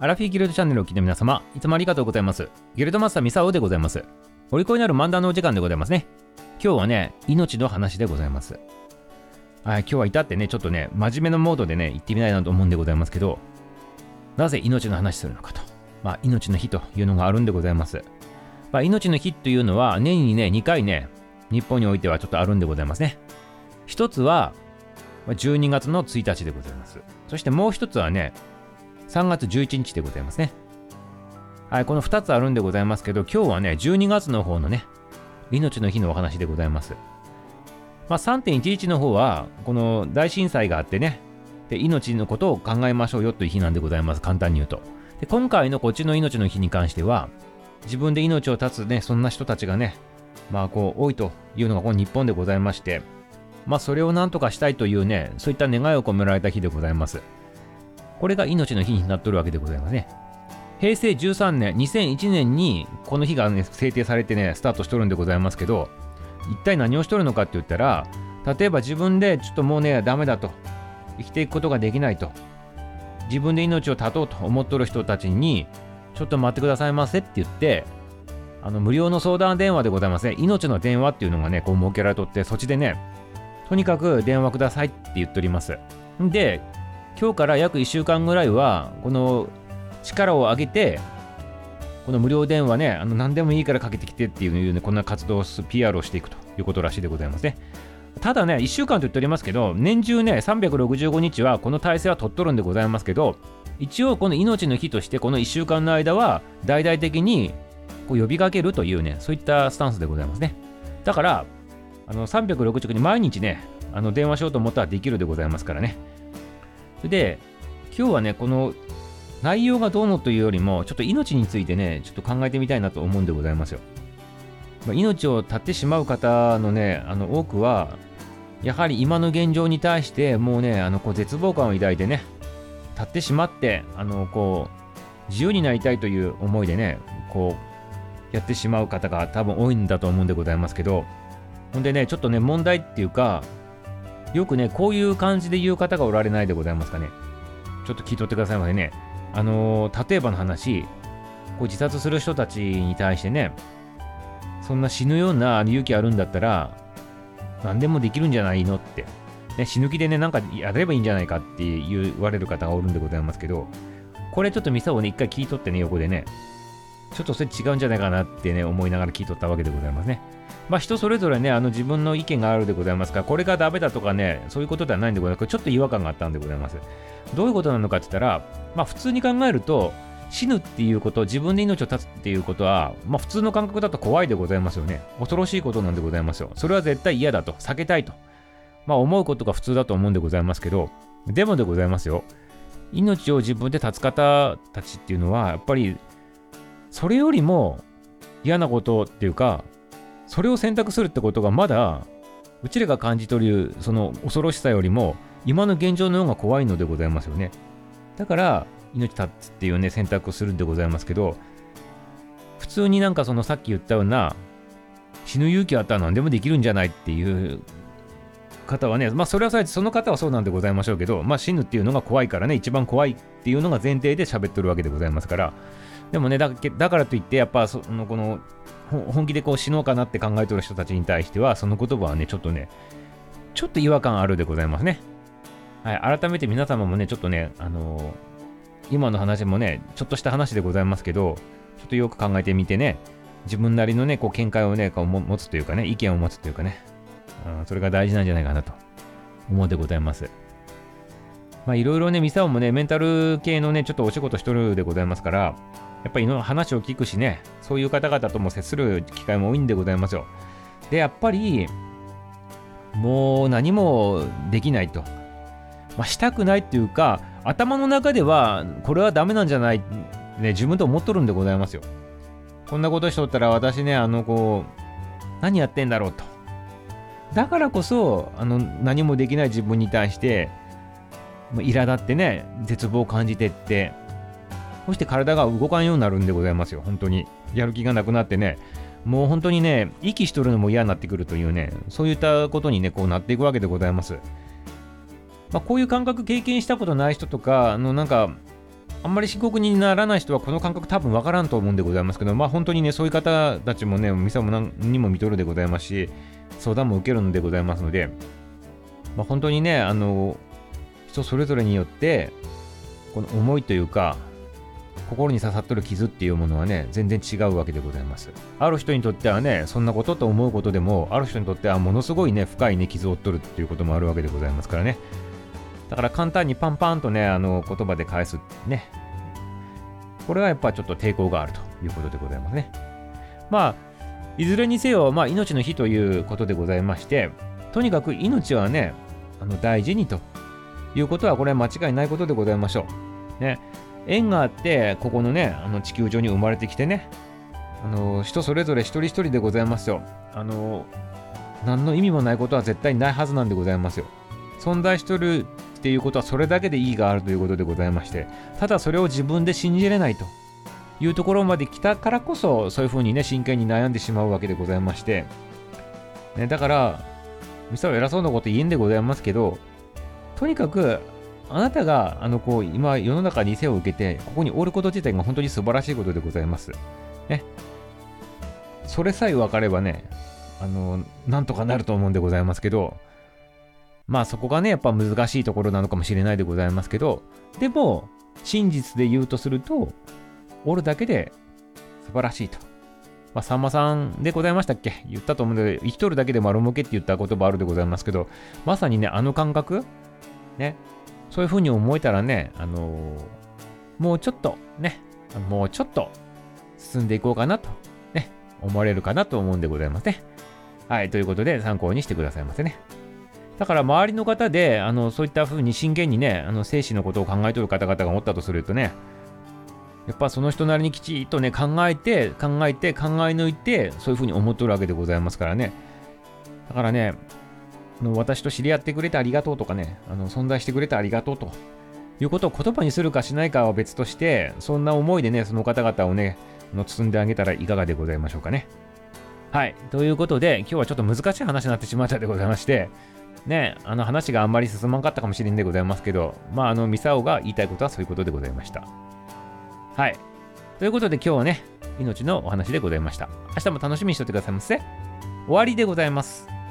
アラフィーギルドチャンネルを聞いた皆様、いつもありがとうございます。ギルドマスターミサオでございます。お利口になる漫談のお時間でございますね。今日はね、命の話でございます。はい、今日は至ってね、ちょっとね、真面目なモードでね、行ってみたいなと思うんでございますけど、なぜ命の話するのかと。まあ、命の日というのがあるんでございます。まあ、命の日というのは、年にね、2回ね、日本においてはちょっとあるんでございますね。一つは、12月の1日でございます。そしてもう一つはね、3月11日でございますね。はい、この2つあるんでございますけど、今日はね、12月の方のね、命の日のお話でございます。まあ、3.11の方は、この大震災があってね、で命のことを考えましょうよという日なんでございます、簡単に言うと。で今回のこっちの命の日に関しては、自分で命を絶つね、そんな人たちがね、まあこう多いというのがこの日本でございまして、まあそれを何とかしたいというね、そういった願いを込められた日でございます。これが命の日になっとるわけでございますね。平成13年、2001年にこの日が、ね、制定されてね、スタートしとるんでございますけど、一体何をしとるのかって言ったら、例えば自分でちょっともうね、ダメだと、生きていくことができないと、自分で命を絶とうと思っとる人たちに、ちょっと待ってくださいませって言って、あの無料の相談電話でございますね。命の電話っていうのがね、こう設けられとって、そっちでね、とにかく電話くださいって言っております。で、今日から約1週間ぐらいは、この力を上げて、この無料電話ね、あの何でもいいからかけてきてっていうね、こんな活動を、PR をしていくということらしいでございますね。ただね、1週間と言っておりますけど、年中ね、365日はこの体制は取っとるんでございますけど、一応この命の日としてこの1週間の間は大々的にこう呼びかけるというね、そういったスタンスでございますね。だから、あの360に毎日ね、あの電話しようと思ったらできるでございますからね。で、今日はね、この内容がどうのというよりも、ちょっと命についてね、ちょっと考えてみたいなと思うんでございますよ。まあ、命を絶ってしまう方のね、あの多くは、やはり今の現状に対して、もうね、あのこう絶望感を抱いてね、立ってしまって、あのこう、自由になりたいという思いでね、こう、やってしまう方が多分多いんだと思うんでございますけど、ほんでね、ちょっとね、問題っていうか、よくね、こういう感じで言う方がおられないでございますかね。ちょっと聞いとってくださいませね。あのー、例えばの話、こう自殺する人たちに対してね、そんな死ぬような勇気あるんだったら、何でもできるんじゃないのって。ね、死ぬ気でね、なんかやればいいんじゃないかって言われる方がおるんでございますけど、これちょっとミサをね、一回聞いとってね、横でね、ちょっとそれ違うんじゃないかなってね、思いながら聞いとったわけでございますね。まあ人それぞれね、あの自分の意見があるでございますから、これがダメだとかね、そういうことではないんでございますちょっと違和感があったんでございます。どういうことなのかって言ったら、まあ普通に考えると、死ぬっていうこと、自分で命を絶つっていうことは、まあ普通の感覚だと怖いでございますよね。恐ろしいことなんでございますよ。それは絶対嫌だと、避けたいと。まあ思うことが普通だと思うんでございますけど、でもでございますよ。命を自分で絶つ方たちっていうのは、やっぱりそれよりも嫌なことっていうか、それを選択するってことがまだ、うちらが感じ取るその恐ろしさよりも、今の現状の方が怖いのでございますよね。だから、命絶つっていうね、選択をするんでございますけど、普通になんかそのさっき言ったような、死ぬ勇気あったら何でもできるんじゃないっていう方はね、まあそれはその方はそうなんでございましょうけど、まあ死ぬっていうのが怖いからね、一番怖いっていうのが前提で喋ってるわけでございますから、でもねだ、だからといって、やっぱそのこの本気でこう死のうかなって考えてる人たちに対しては、その言葉はね、ちょっとね、ちょっと違和感あるでございますね。はい、改めて皆様もね、ちょっとね、あのー、今の話もね、ちょっとした話でございますけど、ちょっとよく考えてみてね、自分なりのね、こう見解をね、こう持つというかね、意見を持つというかね、うん、それが大事なんじゃないかなと思うでございます。まあいろいろね、ミサオもね、メンタル系のね、ちょっとお仕事しとるでございますから、やっぱり話を聞くしね、そういう方々とも接する機会も多いんでございますよ。で、やっぱり、もう何もできないと。まあ、したくないっていうか、頭の中では、これはダメなんじゃない、ね、自分と思っとるんでございますよ。こんなことしとったら、私ね、あの、こう、何やってんだろうと。だからこそ、あの、何もできない自分に対して、苛立ってね、絶望を感じてって、そして体が動かんようになるんでございますよ、本当に。やる気がなくなってね、もう本当にね、息しとるのも嫌になってくるというね、そういったことにね、こうなっていくわけでございます。まあ、こういう感覚経験したことない人とか、あのなんか、あんまり深刻にならない人はこの感覚多分わからんと思うんでございますけど、まあ本当にね、そういう方たちもね、ミサも何にも見とるでございますし、相談も受けるのでございますので、まあ、本当にね、あの、人それぞれによって、この思いというか、心に刺さっとる傷っていうものはね、全然違うわけでございます。ある人にとってはね、そんなことと思うことでも、ある人にとってはものすごいね、深いね、傷を負っとるっていうこともあるわけでございますからね。だから簡単にパンパンとね、あの言葉で返すね。これはやっぱちょっと抵抗があるということでございますね。まあ、いずれにせよ、まあ、命の日ということでございまして、とにかく命はね、あの大事にということは、これは間違いないことでございましょう。ね、縁があって、ここのね、あの地球上に生まれてきてね、あの人それぞれ一人一人でございますよ。あの何の意味もないことは絶対ないはずなんでございますよ。存在しとるっていうことはそれだけで意義があるということでございまして、ただそれを自分で信じれないというところまで来たからこそ、そういうふうにね、真剣に悩んでしまうわけでございまして、ね、だから、ミサは偉そうなこと言えんでございますけど、とにかく、あなたが、あの、こう、今、世の中に背を受けて、ここにおること自体が本当に素晴らしいことでございます。ね。それさえ分かればね、あの、なんとかなると思うんでございますけど、まあそこがね、やっぱ難しいところなのかもしれないでございますけど、でも、真実で言うとすると、おるだけで素晴らしいと。まあ、さんまさんでございましたっけ？言ったと思うので、生きとるだけで丸儲けって言った言葉あるでございますけど、まさにね、あの感覚、ね、そういう風に思えたらね、あの、もうちょっとね、もうちょっと進んでいこうかなと、ね、思われるかなと思うんでございますね。はい、ということで参考にしてくださいませね。だから周りの方で、あの、そういった風に真剣にね、あの、生死のことを考えとる方々がおったとするとね、やっぱその人なりにきちっとね、考えて、考えて、考え抜いて、そういう風に思っとるわけでございますからね。だからね、あの私と知り合ってくれてありがとうとかね、あの存在してくれてありがとうということを言葉にするかしないかは別として、そんな思いでね、その方々をね、の包んであげたらいかがでございましょうかね。はい。ということで、今日はちょっと難しい話になってしまったでございまして、ね、あの話があんまり進まんかったかもしれんでございますけど、まあ、あの、ミサオが言いたいことはそういうことでございました。はい。ということで今日はね、命のお話でございました。明日も楽しみにしておいてくださいませ。終わりでございます。